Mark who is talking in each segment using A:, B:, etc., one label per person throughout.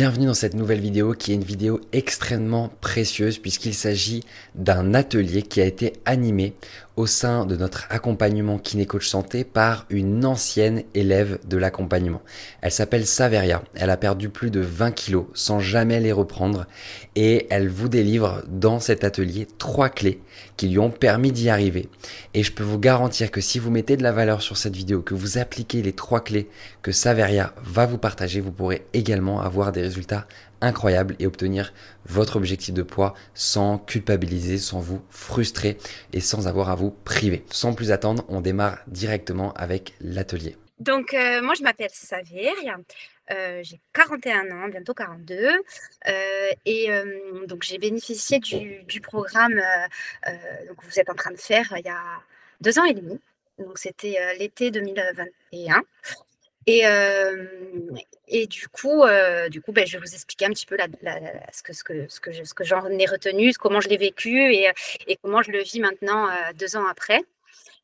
A: Bienvenue dans cette nouvelle vidéo qui est une vidéo extrêmement précieuse puisqu'il s'agit d'un atelier qui a été animé au sein de notre accompagnement kiné coach santé par une ancienne élève de l'accompagnement. Elle s'appelle Saveria. Elle a perdu plus de 20 kilos sans jamais les reprendre et elle vous délivre dans cet atelier trois clés qui lui ont permis d'y arriver. Et je peux vous garantir que si vous mettez de la valeur sur cette vidéo, que vous appliquez les trois clés que Saveria va vous partager, vous pourrez également avoir des résultats incroyable et obtenir votre objectif de poids sans culpabiliser, sans vous frustrer et sans avoir à vous priver. Sans plus attendre, on démarre directement avec l'atelier.
B: Donc, euh, moi, je m'appelle Saveria. Euh, j'ai 41 ans, bientôt 42. Euh, et donc, j'ai bénéficié du, du programme que vous êtes en train de faire il y a deux ans et demi. Donc, c'était l'été 2021. Et, et du coup, du coup ben, je vais vous expliquer un petit peu la, ce que, ce que, ce que, ce que j'en ai retenu, comment je l'ai vécu et, et, comment je le vis maintenant deux ans après.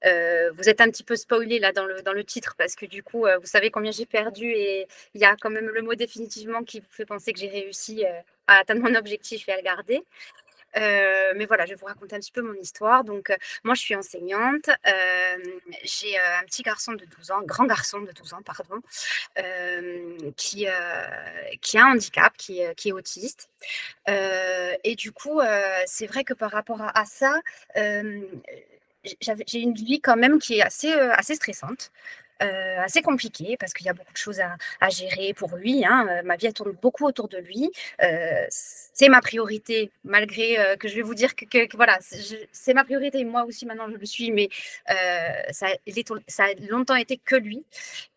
B: Vous êtes un petit peu spoilé là dans le, dans le titre parce que du coup, vous savez combien j'ai perdu et il y a quand même le mot définitivement qui vous fait penser que j'ai réussi à atteindre mon objectif et à le garder. Euh, mais voilà, je vais vous raconter un petit peu mon histoire. Donc, euh, moi, je suis enseignante. Euh, j'ai un petit garçon de 12 ans, grand garçon de 12 ans, pardon, qui, qui a un handicap, qui, qui est autiste. et du coup, c'est vrai que par rapport à ça, j'ai une vie quand même qui est assez, assez stressante. Euh, assez compliqué parce qu'il y a beaucoup de choses à, gérer pour lui. Hein. Euh, ma vie tourne beaucoup autour de lui. Euh, c'est ma priorité, malgré que je vais vous dire que, voilà, c'est ma priorité. Moi aussi maintenant je le suis, mais ça, ça, a longtemps été que lui.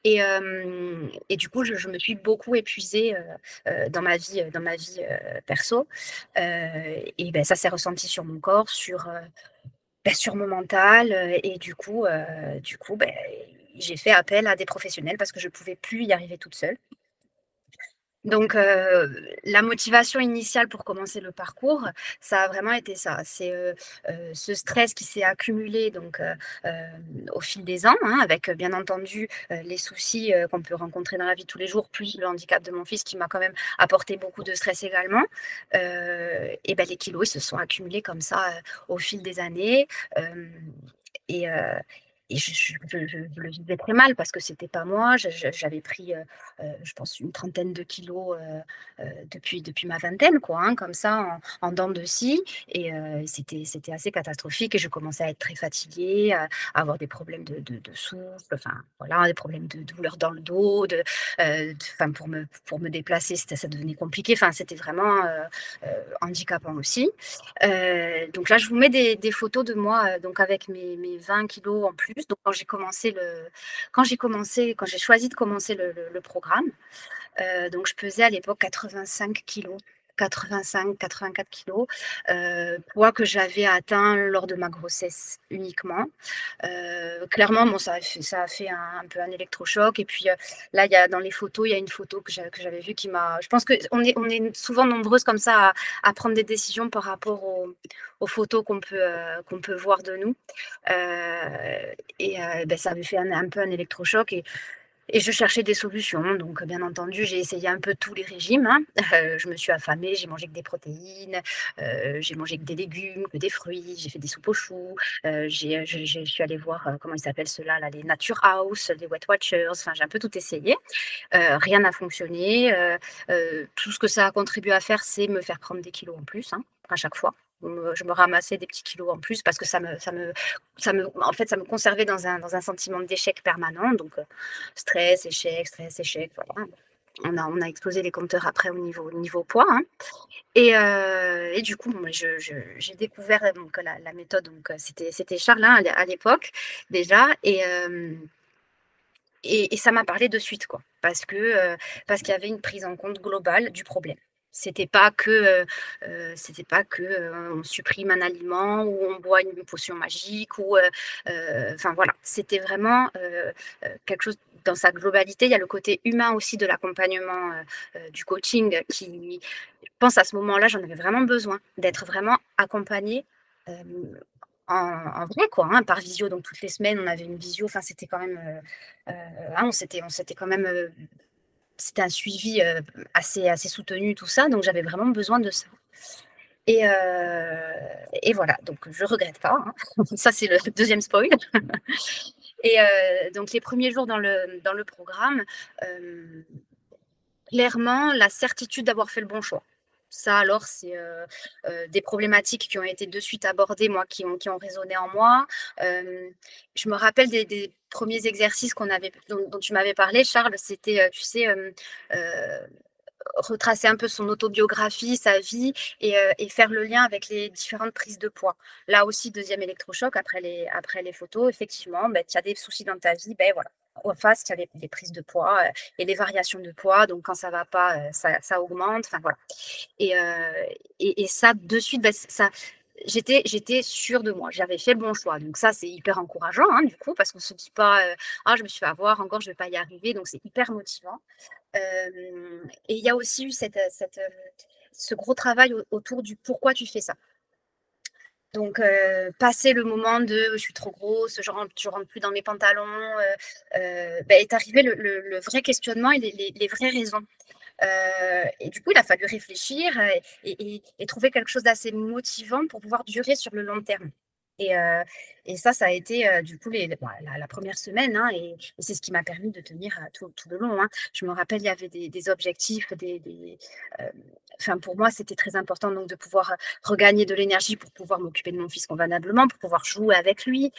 B: Et, et du coup, je, me suis beaucoup épuisée dans ma vie, dans ma vie perso. et ben, ça s'est ressenti sur mon corps, sur ben, sur mon mental et du coup, du coup ben, j'ai fait appel à des professionnels parce que je ne pouvais plus y arriver toute seule. Donc, la motivation initiale pour commencer le parcours, ça a vraiment été ça. C'est ce stress qui s'est accumulé donc au fil des ans, hein, avec bien entendu les soucis qu'on peut rencontrer dans la vie tous les jours, plus le handicap de mon fils qui m'a quand même apporté beaucoup de stress également. et ben les kilos ils se sont accumulés comme ça au fil des années. et, et je, le vivais très mal parce que c'était pas moi. J'avais pris, euh, euh, je pense, une trentaine de kilos euh, depuis, depuis ma vingtaine, quoi, hein, comme ça, en, en dents de scie. Et c'était, assez catastrophique. Et je commençais à être très fatiguée, à, avoir des problèmes de, souffle, enfin, voilà, des problèmes de, douleur dans le dos, de, pour, me, pour me déplacer, ça devenait compliqué. C'était vraiment handicapant aussi. donc là, je vous mets des, des photos de moi donc avec mes, mes 20 kilos en plus donc quand j'ai commencé quand j'ai commencé, quand j'ai choisi de commencer le, programme, euh, donc je pesais à l'époque 85 kilos. 85, 84 kilos, euh, poids que j'avais atteint lors de ma grossesse uniquement. Euh, clairement, bon, ça a fait, un, peu un électrochoc. Et puis là, il y a, dans les photos, il y a une photo que j'avais vue qui m'a. Je pense qu'on est, on est souvent nombreuses comme ça à, prendre des décisions par rapport aux, photos qu'on peut, qu'on peut voir de nous. et ben, ça avait fait un, un peu un électrochoc. Et et je cherchais des solutions. Donc, bien entendu, j'ai essayé un peu tous les régimes. Hein. Euh, je me suis affamée, j'ai mangé que des protéines, euh, j'ai mangé que des légumes, que des fruits, j'ai fait des soupes aux choux. Euh, je, suis allée voir, comment ils s'appellent ceux-là, là, les Nature House, les Wet Watchers. Enfin, j'ai un peu tout essayé. rien n'a fonctionné. tout ce que ça a contribué à faire, c'est me faire prendre des kilos en plus hein, à chaque fois je me ramassais des petits kilos en plus parce que ça me, ça me, ça me, en fait, ça me conservait dans un, dans un sentiment d'échec permanent. Donc, euh, stress, échec, stress, échec, voilà. On a, on a explosé les compteurs après au niveau, niveau poids. Hein. Et, euh, et, du coup, j'ai découvert donc, la, méthode. Donc, c'était, Charlin à l'époque déjà. Et, et, ça m'a parlé de suite, quoi. Parce que parce qu'il y avait une prise en compte globale du problème. C'était pas que, c'était pas que on supprime un aliment ou on boit une potion magique ou, enfin voilà, c'était vraiment quelque chose dans sa globalité. Il y a le côté humain aussi de l'accompagnement du coaching qui, je pense à ce moment-là, j'en avais vraiment besoin d'être vraiment accompagnée. En, vrai, quoi, hein, par visio. Donc, toutes les semaines, on avait une visio. Enfin, c'était quand même. Hein, on s'était quand même c'était un suivi assez, assez soutenu, tout ça. Donc, j'avais vraiment besoin de ça. Et, et voilà, donc je regrette pas. Hein. Ça, c'est le deuxième spoil. et donc, les premiers jours dans le programme, clairement, la certitude d'avoir fait le bon choix. Ça, alors, c'est des problématiques qui ont été de suite abordées, moi, qui ont, qui ont résonné en moi. je me rappelle des, premiers exercices qu'on avait, dont, tu m'avais parlé, Charles. C'était, tu sais, retracer un peu son autobiographie, sa vie et, faire le lien avec les différentes prises de poids. Là aussi, deuxième électrochoc après les, après les photos, effectivement, ben, tu as des soucis dans ta vie, ben voilà, en face, tu as les, prises de poids euh, et les variations de poids. Donc, quand ça va pas, euh, ça, augmente. Enfin, voilà. Euh, et, et, ça, de suite, bah, ça, j'étais, j'étais sûre de moi. J'avais fait le bon choix. Donc, ça, c'est hyper encourageant, hein, du coup, parce qu'on se dit pas, ah, je me suis fait avoir, encore, je vais pas y arriver. Donc, c'est hyper motivant. et il y a aussi eu cette, cette, ce gros travail autour du pourquoi tu fais ça? Donc, euh, passer le moment de je suis trop grosse, je rentre, rentre plus dans mes pantalons, euh, euh, bah, est arrivé le, vrai questionnement et les, vraies raisons. et du coup, il a fallu réfléchir et trouver quelque chose d'assez motivant pour pouvoir durer sur le long terme. Et, et, ça, ça a été du coup bah, la, première semaine, hein, et, c'est ce qui m'a permis de tenir tout, tout, le long. Hein. Je me rappelle, il y avait des, objectifs, enfin pour moi, c'était très important donc de pouvoir regagner de l'énergie pour pouvoir m'occuper de mon fils convenablement, pour pouvoir jouer avec lui.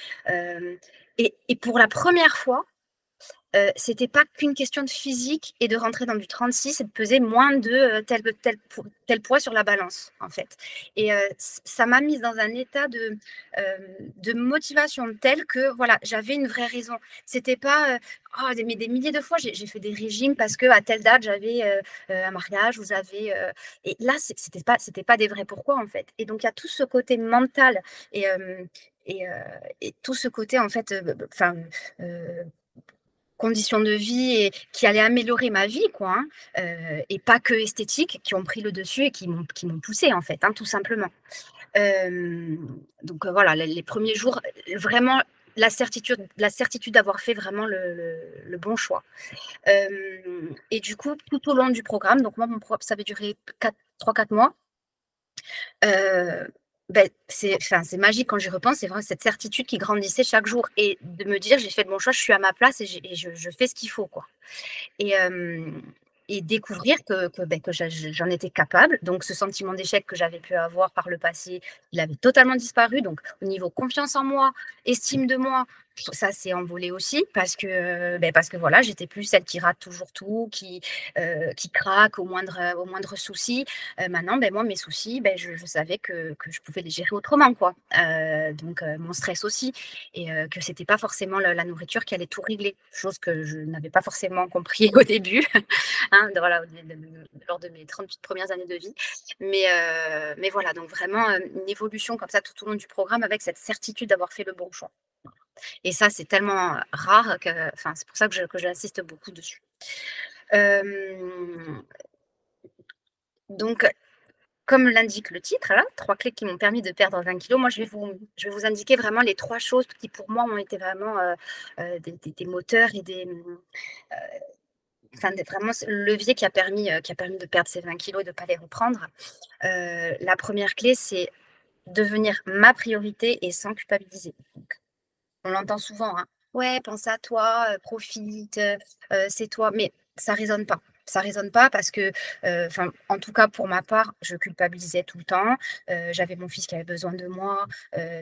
B: et, pour la première fois, euh, c'était pas qu'une question de physique et de rentrer dans du 36 et de peser moins de euh, tel, tel, tel, poids sur la balance, en fait. Et euh, ça m'a mise dans un état de, de motivation tel que, voilà, j'avais une vraie raison. C'était pas, oh, mais des milliers de fois, j'ai fait des régimes parce que à telle date, j'avais un mariage, vous avez. et là, c'était pas, pas des vrais pourquoi, en fait. Et donc, il y a tout ce côté mental. Et, et, tout ce côté en fait enfin conditions de vie et qui allaient améliorer ma vie, quoi, hein, euh, et pas que esthétique, qui ont pris le dessus et qui m'ont, poussé, en fait, hein, tout simplement. Euh, donc euh, voilà, les, premiers jours, vraiment la certitude, la certitude d'avoir fait vraiment le, bon choix. et du coup, tout au long du programme, donc moi, mon programme, ça avait duré 3-4 mois. Ben, c'est magique quand j'y repense, c'est vraiment cette certitude qui grandissait chaque jour et de me dire j'ai fait le bon choix, je suis à ma place et, je, fais ce qu'il faut. Et, découvrir que, que, ben, que j'en étais capable. Donc ce sentiment d'échec que j'avais pu avoir par le passé, il avait totalement disparu. Donc au niveau confiance en moi, estime de moi, ça s'est envolé aussi parce que, ben parce que voilà, j'étais plus celle qui rate toujours tout, qui, euh, qui craque au moindre, au moindre souci. Euh, maintenant, ben moi, mes soucis, ben je, savais que, que, je pouvais les gérer autrement, quoi. Euh, donc, mon stress aussi, et que c'était pas forcément la, nourriture qui allait tout régler, chose que je n'avais pas forcément compris au début, hein, voilà, lors de mes 38 premières années de vie. Mais, mais voilà, donc vraiment une évolution comme ça tout au long du programme avec cette certitude d'avoir fait le bon choix. Et ça, c'est tellement rare que, enfin, c'est pour ça que, j'insiste beaucoup dessus. donc, comme l'indique le titre, trois clés qui m'ont permis de perdre 20 kilos, moi, je vais vous, je vais vous indiquer vraiment les trois choses qui, pour moi, ont été vraiment des, moteurs et des. Enfin, vraiment le levier qui a, permis, qui a permis de perdre ces 20 kilos et de ne pas les reprendre. la première clé, c'est devenir ma priorité et sans culpabiliser. On l'entend souvent, hein. Ouais, pense à toi, profite, c'est toi. Mais ça résonne pas. Ça résonne pas parce que, enfin, en tout cas pour ma part, je culpabilisais tout le temps. J'avais mon fils qui avait besoin de moi,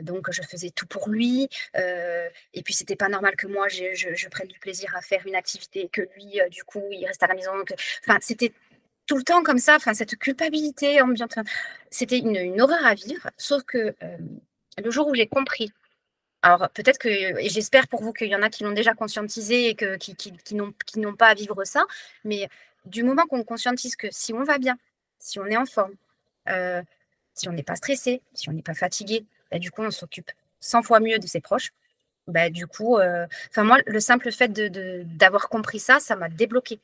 B: donc je faisais tout pour lui. et puis c'était pas normal que moi je, prenne du plaisir à faire une activité que lui, du coup, il reste à la maison. Enfin, c'était tout le temps comme ça. Enfin, cette culpabilité ambiante. C'était une, horreur à vivre. Sauf que le jour où j'ai compris alors peut-être que, et j'espère pour vous qu'il y en a qui l'ont déjà conscientisé et que, qui, n'ont pas à vivre ça, mais du moment qu'on conscientise que si on va bien, si on est en forme, euh, si on n'est pas stressé, si on n'est pas fatigué, bah, du coup on s'occupe 100 fois mieux de ses proches. Bah, du coup, euh, enfin moi, le simple fait d'avoir compris ça, ça m'a débloqué.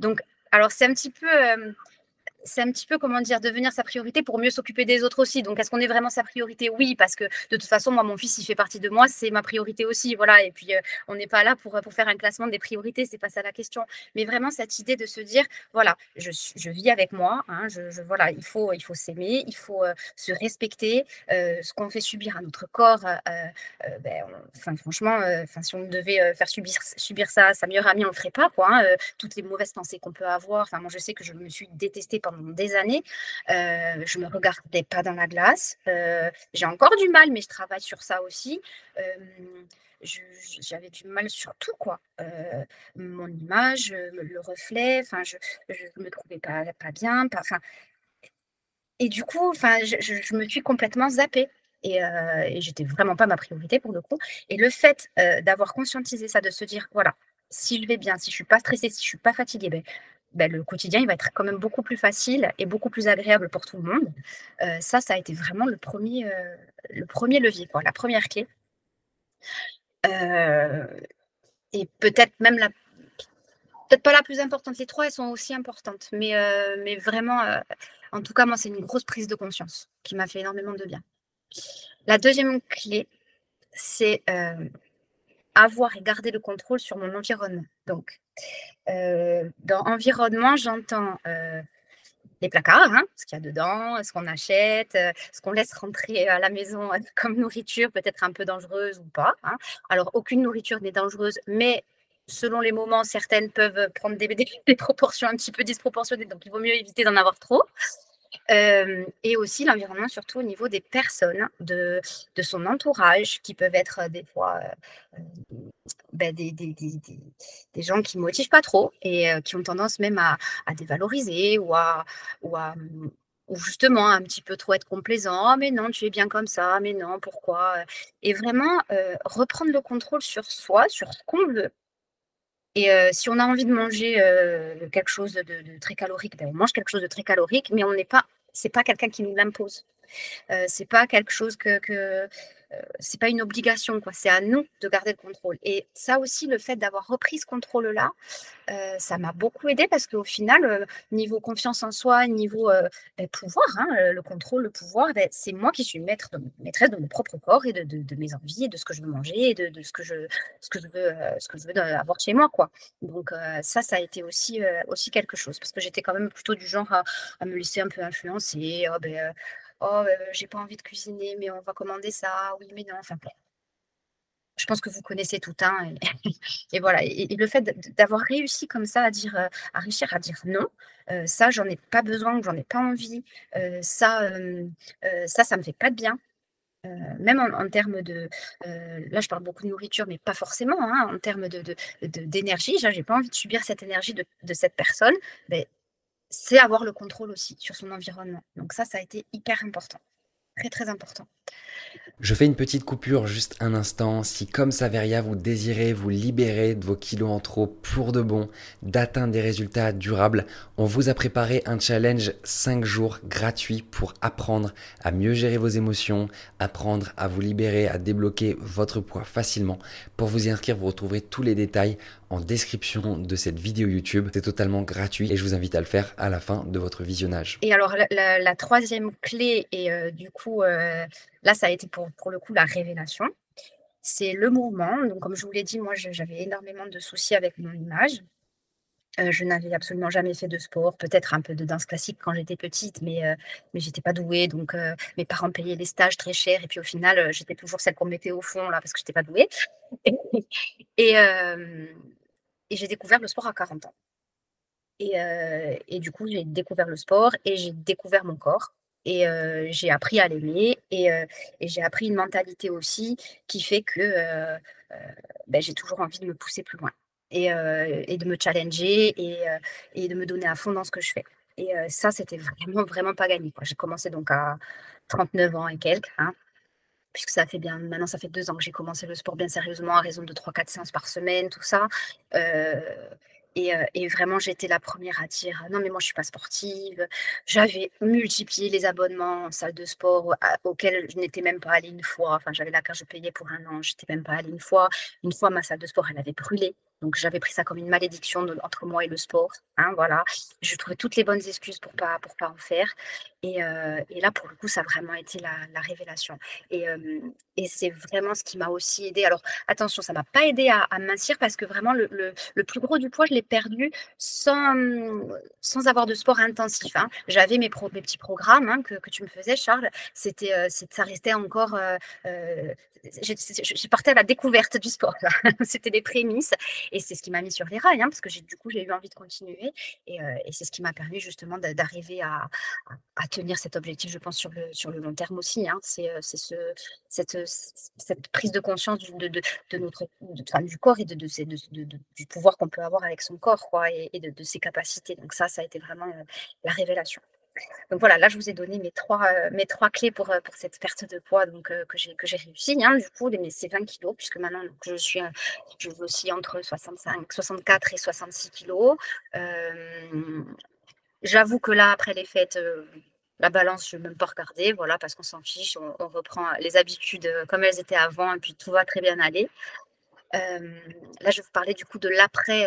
B: Donc, alors c'est un petit peu, euh, c'est un petit peu, comment dire, devenir sa priorité pour mieux s'occuper des autres aussi. Donc, est-ce qu'on est vraiment sa priorité? Oui, parce que de toute façon, moi, mon fils, il fait partie de moi, c'est ma priorité aussi. Voilà. Et puis, euh, on n'est pas là pour, pour faire un classement des priorités, c'est pas ça la question. Mais vraiment, cette idée de se dire, voilà, je, je vis avec moi, hein, je, voilà, il faut, il faut s'aimer, il faut euh, se respecter. Euh, ce qu'on fait subir à notre corps, ben, franchement, enfin, si on devait faire subir, subir ça à sa meilleure amie, on le ferait pas, quoi. Hein, toutes les mauvaises pensées qu'on peut avoir. Enfin, moi, je sais que je me suis détestée des années. Euh, je me regardais pas dans la glace. Euh, j'ai encore du mal, mais je travaille sur ça aussi. Euh, j'avais du mal sur tout, quoi. Euh, mon image, le reflet, enfin, je ne me trouvais pas, pas bien. Pas, et du coup, enfin, je, me suis complètement zappée. Et, et j'étais vraiment pas ma priorité pour le coup. Et le fait d'avoir conscientisé ça, de se dire, voilà, si je vais bien, si je suis pas stressée, si je suis pas fatiguée, ben, ben, le quotidien, il va être quand même beaucoup plus facile et beaucoup plus agréable pour tout le monde. Euh, ça, ça a été vraiment le premier, euh, le premier levier, la première clé. Euh, et peut-être même la, peut-être pas la plus importante. Les trois, elles sont aussi importantes, mais vraiment, en tout cas, moi, c'est une grosse prise de conscience qui m'a fait énormément de bien. La deuxième clé, c'est avoir et garder le contrôle sur mon environnement. Donc, euh, dans environnement, j'entends euh, les placards, hein, ce qu'il y a dedans, ce qu'on achète, euh, ce qu'on laisse rentrer à la maison comme nourriture, peut-être un peu dangereuse ou pas. Hein. Alors, aucune nourriture n'est dangereuse, mais selon les moments, certaines peuvent prendre des, des, proportions un petit peu disproportionnées, donc il vaut mieux éviter d'en avoir trop. Et aussi l'environnement, surtout au niveau des personnes, de, son entourage, qui peuvent être des fois ben, des, gens qui ne motivent pas trop et qui ont tendance même à, dévaloriser ou à, à ou justement un petit peu trop être complaisant. «Ah mais non, tu es bien comme ça, mais non, pourquoi?» et vraiment reprendre le contrôle sur soi, sur ce qu'on veut. Et si on a envie de manger quelque chose de, très calorique, ben, on mange quelque chose de très calorique, mais on n'est pas, c'est pas quelqu'un qui nous l'impose. c'est pas quelque chose que c'est pas une obligation, quoi. C'est à nous de garder le contrôle. Et ça aussi, le fait d'avoir repris ce contrôle-là, ça m'a beaucoup aidé parce qu'au final, niveau confiance en soi, niveau ben, pouvoir, hein, le contrôle, le pouvoir, ben, c'est moi qui suis maîtresse de mon propre corps et de, mes envies et de ce que je veux manger et de, ce que je, veux, ce que je veux avoir chez moi, quoi. Donc ça, ça a été aussi, aussi quelque chose parce que j'étais quand même plutôt du genre à, me laisser un peu influencer. Oh, ben, oh, j'ai pas envie de cuisiner, mais on va commander ça, oui, mais non, enfin, je pense que vous connaissez tout, hein, et, voilà. Et, le fait d'avoir réussi comme ça à dire, à réussir à dire non, ça, j'en ai pas besoin, j'en ai pas envie, ça, ça, ça me fait pas de bien. même en, termes de, là je parle beaucoup de nourriture, mais pas forcément, hein, en termes de, d'énergie, de, j'ai pas envie de subir cette énergie de, cette personne, ben, c'est avoir le contrôle aussi sur son environnement. Donc ça, ça a été hyper important. Très, très important.
A: Je fais une petite coupure juste un instant. Si comme Saveria, vous désirez vous libérer de vos kilos en trop pour de bon, d'atteindre des résultats durables, on vous a préparé un challenge 5 jours gratuit pour apprendre à mieux gérer vos émotions, apprendre à vous libérer, à débloquer votre poids facilement. Pour vous y inscrire, vous retrouverez tous les détails en description de cette vidéo YouTube. C'est totalement gratuit et je vous invite à le faire à la fin de votre visionnage.
B: Et alors la, troisième clé, et euh, du coup, euh, là ça a été pour, pour le coup la révélation, c'est le mouvement. Donc comme je vous l'ai dit, moi j'avais énormément de soucis avec mon image. Euh, je n'avais absolument jamais fait de sport, peut-être un peu de danse classique quand j'étais petite, mais, mais j'étais pas douée. Donc, mes parents payaient les stages très chers. Et puis, au final, j'étais toujours celle qu'on mettait au fond, là, parce que j'étais pas douée. et, et j'ai découvert le sport à 40 ans. Et, euh, et du coup, j'ai découvert le sport et j'ai découvert mon corps. Et euh, j'ai appris à l'aimer et, euh, et j'ai appris une mentalité aussi qui fait que ben, j'ai toujours envie de me pousser plus loin et, et de me challenger et, et, de me donner à fond dans ce que je fais. Et ça, c'était vraiment, vraiment pas gagné. J'ai commencé donc à 39 ans et quelques. Hein puisque ça fait bien, maintenant ça fait deux ans que j'ai commencé le sport bien sérieusement à raison de 3-4 séances par semaine, tout ça. Euh, et, euh, et, vraiment, j'étais la première à dire non, mais moi je suis pas sportive. J'avais multiplié les abonnements en salle de sport auxquels je n'étais même pas allée une fois. Enfin, j'avais la carte, je payais pour un an, je n'étais même pas allée une fois. Une fois, ma salle de sport, elle avait brûlé. Donc j'avais pris ça comme une malédiction entre moi et le sport. Hein, voilà. Je trouvais toutes les bonnes excuses pour pas pour pas en faire. Et, euh, et là, pour le coup, ça a vraiment été la, la révélation. Et, euh, et c'est vraiment ce qui m'a aussi aidé. Alors attention, ça m'a pas aidé à, mincir parce que vraiment le, le, plus gros du poids, je l'ai perdu sans, sans avoir de sport intensif. Hein. J'avais mes, pro, mes petits programmes hein, que, que, tu me faisais, Charles. C'était, euh, ça restait encore. Euh, j'ai parti à la découverte du sport. C'était des prémices. Et c'est ce qui m'a mis sur les rails, hein, parce que du coup, j'ai eu envie de continuer. Et, euh, c'est ce qui m'a permis justement d'arriver à, tenir cet objectif, je pense, sur le, long terme aussi. Hein. C'est ce, cette, cette prise de conscience de, notre, enfin, du corps et du pouvoir qu'on peut avoir avec son corps quoi, et de, ses capacités. Donc ça, ça a été vraiment la révélation. Donc voilà, là, je vous ai donné mes trois, euh, clés pour, euh, pour cette perte de poids donc, euh, que j'ai réussi. Hein, du coup, c'est 20 kilos, puisque maintenant, donc, je suis je aussi entre 65, 64 et 66 kilos. J'avoue que là, après les fêtes, la balance, je ne vais même pas regarder, voilà, parce qu'on s'en fiche, on, reprend les habitudes comme elles étaient avant, et puis tout va très bien aller. Là, je vais vous parler du coup de l'après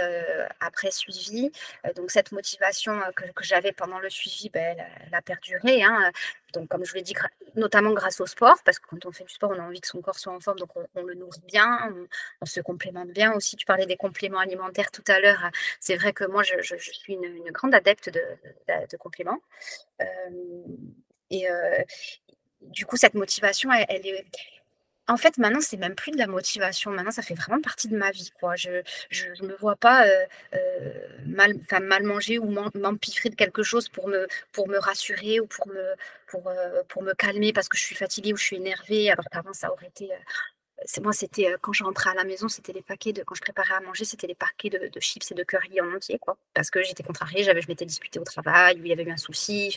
B: après suivi. Donc cette motivation que, j'avais pendant le suivi, ben, elle, a perduré. Hein. Donc comme je vous l'ai dit, notamment grâce au sport, parce que quand on fait du sport, on a envie que son corps soit en forme, donc on, le nourrit bien, on, se complémente bien aussi. Tu parlais des compléments alimentaires tout à l'heure. C'est vrai que moi, je, suis une, grande adepte de, compléments. et du coup, cette motivation, elle est en fait, maintenant, c'est même plus de la motivation. Maintenant, ça fait vraiment partie de ma vie, quoi. Je je me vois pas, heu heu, mal manger ou m'em m'empiffrer de quelque chose pour me rassurer ou pour me pour, me calmer parce que je suis fatiguée ou je suis énervée, alors qu'avant ça aurait été, c'est moi, c'était, quand je rentrais à la maison, c'était les paquets de quand je préparais à manger, c'était les paquets de chips et de curry en entier, quoi. Parce que j'étais contrariée, je m'étais disputée au travail ou il y avait eu un souci,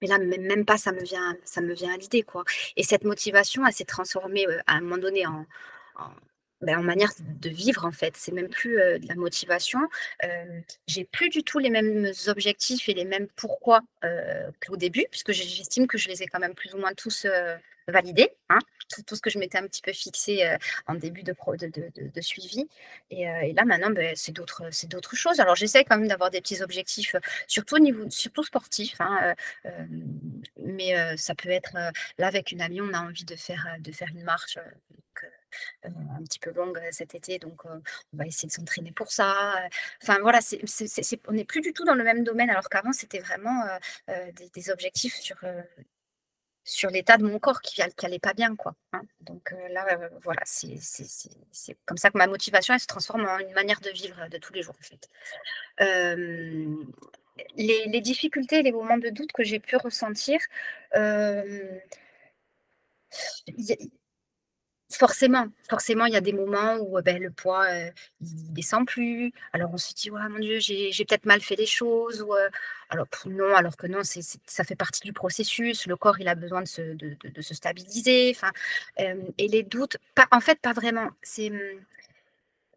B: mais là, même pas, ça me vient, ça me vient à l'idée, quoi. Et cette motivation, elle s'est transformée euh, à un moment donné en, en, ben, en manière de vivre, en fait. C'est même plus euh, de la motivation. Euh, j'ai plus du tout les mêmes objectifs et les mêmes pourquoi qu'au début, puisque j'estime que je les ai quand même plus ou moins tous validés. Hein tout, ce que je m'étais un petit peu fixé euh, en début de, de, suivi. Et, euh, là, maintenant, ben, c'est d'autres choses. Alors, j'essaie quand même d'avoir des petits objectifs, surtout au niveau, surtout sportif. Hein, euh, mais ça peut être, là, avec une amie, on a envie de faire, de faire une marche. Un petit peu longue cet été, donc on va essayer de s'entraîner pour ça. Enfin voilà, c est, on n'est plus du tout dans le même domaine, alors qu'avant c'était vraiment euh, des, objectifs sur sur l'état de mon corps qui n'allait pas bien. Hein. Donc euh, là, euh, voilà, c'est comme ça que ma motivation, elle se transforme en une manière de vivre de tous les jours, en fait. Euh, les, les, difficultés, les moments de doute que j'ai pu ressentir, euh, Forcément, forcément, il y a des moments où ben, le poids, euh, il descend plus. Alors on se dit, ouais, mon Dieu, j'ai peut-être mal fait les choses. Euh, alors non, alors que non, ça fait partie du processus. Le corps, il a besoin de se, stabiliser. Euh, et les doutes, en fait, pas vraiment. C'est hum,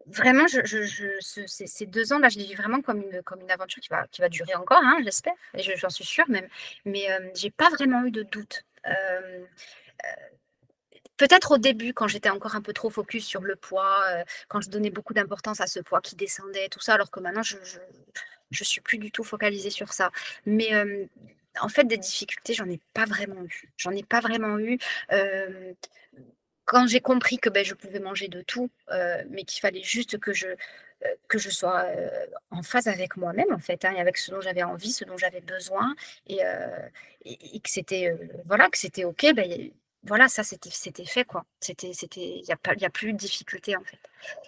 B: vraiment, je, je, je ce, ces, deux ans là, je les vis vraiment comme une, comme une aventure qui va, qui va durer encore, hein, j'espère, et j'en suis sûre même. Mais euh, j'ai pas vraiment eu de doute. Euh, Peut-être au début, quand j'étais encore un peu trop focus sur le poids, euh, quand je donnais beaucoup d'importance à ce poids qui descendait, tout ça, alors que maintenant, je je suis plus du tout focalisée sur ça. Mais euh, en fait, des difficultés, j'en ai pas vraiment eu. J'en ai pas vraiment eu. Euh, quand j'ai compris que ben, je pouvais manger de tout, mais qu'il fallait juste que je que je sois en phase avec moi-même en fait, hein, et avec ce dont j'avais envie, ce dont j'avais besoin, et, que c'était voilà, que c'était ok, ben, voilà, ça c'était fait quoi. C'était c'était il y a pas il y a plus de difficultés en fait.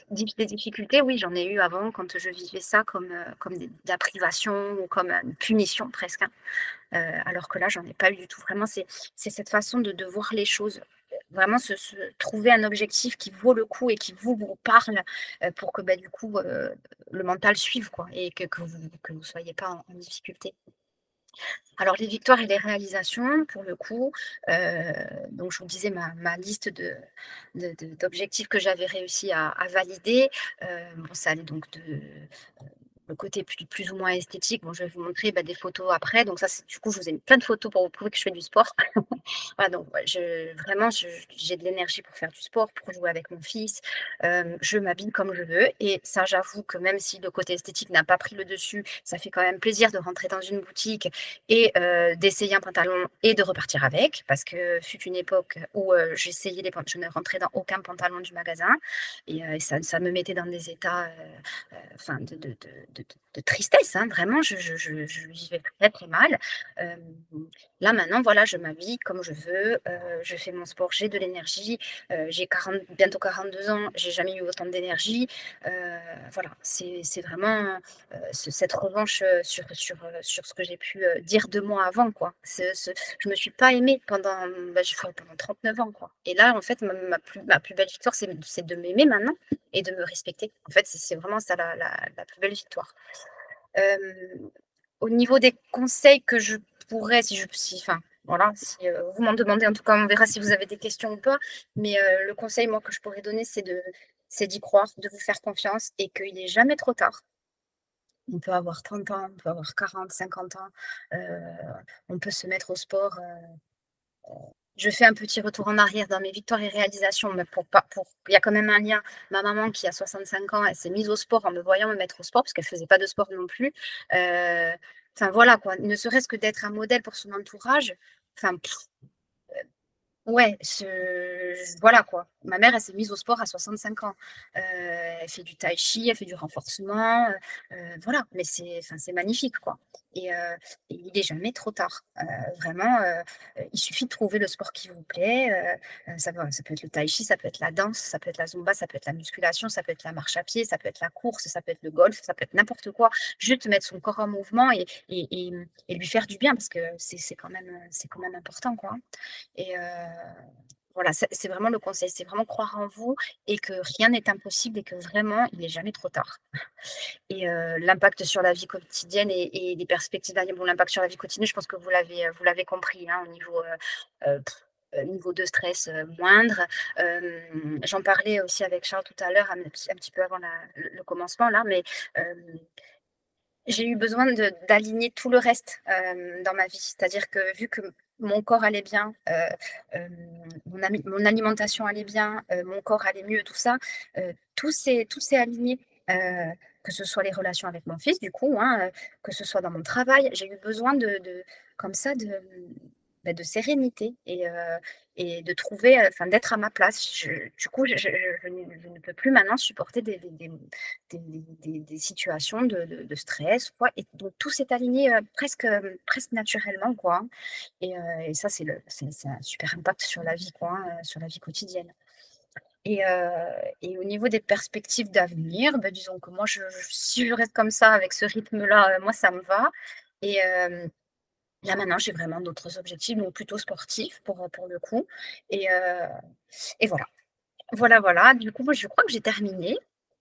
B: Des difficultés, oui, j'en ai eu avant quand je vivais ça comme euh, comme de ou comme une punition presque. Hein. Euh, alors que là, j'en ai pas eu du tout. Vraiment, c'est cette façon de, de voir les choses. Vraiment, se, trouver un objectif qui vaut le coup et qui vous, parle euh, pour que bah, du coup euh, le mental suive quoi et que, vous vous soyez pas en difficulté. Alors les victoires et les réalisations, pour le coup, euh, donc je vous disais ma, liste d'objectifs que j'avais réussi à, à valider. Euh, bon, ça allait donc de le côté plus, ou moins esthétique, bon, je vais vous montrer bah, des photos après. Donc ça, du coup, je vous ai mis plein de photos pour vous prouver que je fais du sport. voilà, donc vraiment, j'ai de l'énergie pour faire du sport, pour jouer avec mon fils. Euh, je m'habille comme je veux. Et ça, j'avoue que même si le côté esthétique n'a pas pris le dessus, ça fait quand même plaisir de rentrer dans une boutique et euh, d'essayer un pantalon et de repartir avec. Parce que fut une époque où euh, j'essayais les pantalons, je ne rentrais dans aucun pantalon du magasin. Et, ça, me mettait dans des états enfin, de, de, tristesse. Hein. Vraiment, je, je, je, je, vivais très, très mal. Là, maintenant, voilà, je m'habille comme je veux, je fais mon sport, j'ai de l'énergie, j'ai bientôt 42 ans, j'ai jamais eu autant d'énergie. Voilà, c'est vraiment cette revanche sur, sur, sur ce que j'ai pu dire de moi avant. Quoi. je ne me suis pas aimée pendant, bah, pendant 39 ans. Quoi. Et là, en fait, ma, plus, ma plus belle victoire, c'est de m'aimer maintenant et de me respecter. En fait, c'est vraiment ça la, la, la, plus belle victoire. Au niveau des conseils que je pourrais, si je, enfin, voilà, si euh, vous m'en demandez, en tout cas, on verra si vous avez des questions ou pas. Mais euh, le conseil, moi, que je pourrais donner, c'est de, c'est d'y croire, de vous faire confiance et qu'il n'est jamais trop tard. On peut avoir 30 ans, on peut avoir 40, 50 ans, euh, on peut se mettre au sport. Je fais un petit retour en arrière dans mes victoires et réalisations, mais pour pas, pour, il y a quand même un lien. Ma maman qui a 65 ans, elle s'est mise au sport en me voyant me mettre au sport parce qu'elle faisait pas de sport non plus. Enfin voilà quoi, ne serait-ce que d'être un modèle pour son entourage. Enfin, Ouais, voilà quoi. Ma mère, elle s'est mise au sport à 65 ans. Euh, elle fait du tai chi, elle fait du renforcement. Euh, euh, voilà, mais c'est magnifique quoi. Et, il n'est jamais trop tard. vraiment, il suffit de trouver le sport qui vous plaît. ça, ça peut être le tai chi, ça peut être la danse, ça peut être la zumba, ça peut être la musculation, ça peut être la marche à pied, ça peut être la course, ça peut être le golf, ça peut être n'importe quoi. Juste mettre son corps en mouvement et, lui faire du bien parce que c'est quand, même, quand même important. Quoi. Et voilà, c'est vraiment le conseil, c'est vraiment croire en vous et que rien n'est impossible et que vraiment, il n'est jamais trop tard. Et l'impact sur la vie quotidienne et, les perspectives d'avenir, bon, l'impact sur la vie quotidienne, je pense que vous l'avez, compris, hein, au niveau, niveau de stress moindre. J'en parlais aussi avec Charles tout à l'heure, un, petit peu avant le, commencement, là, mais j'ai eu besoin d'aligner tout le reste dans ma vie. C'est-à-dire que vu que mon corps allait bien, euh, euh, mon, alimentation allait bien, euh, mon corps allait mieux, tout ça, tout s'est aligné. que ce soit les relations avec mon fils, du coup, hein, que ce soit dans mon travail, j'ai eu besoin de, de comme ça, de, bah, de sérénité et, euh, de trouver, euh, enfin d'être à ma place. du coup, je, ne peux plus maintenant supporter des, situations de, stress. Quoi. Et donc tout s'est aligné euh, presque, presque naturellement. Quoi. Et, ça, c'est un super impact sur la vie, quoi, hein, sur la vie quotidienne. Et, et, au niveau des perspectives d'avenir, bah, disons que moi, si je reste comme ça, avec ce rythme-là, moi, ça me va. Et, Là, maintenant, j'ai vraiment d'autres objectifs, donc plutôt sportifs pour, pour le coup. Et, euh, et voilà. Voilà, voilà. Du coup, moi, je crois que j'ai terminé.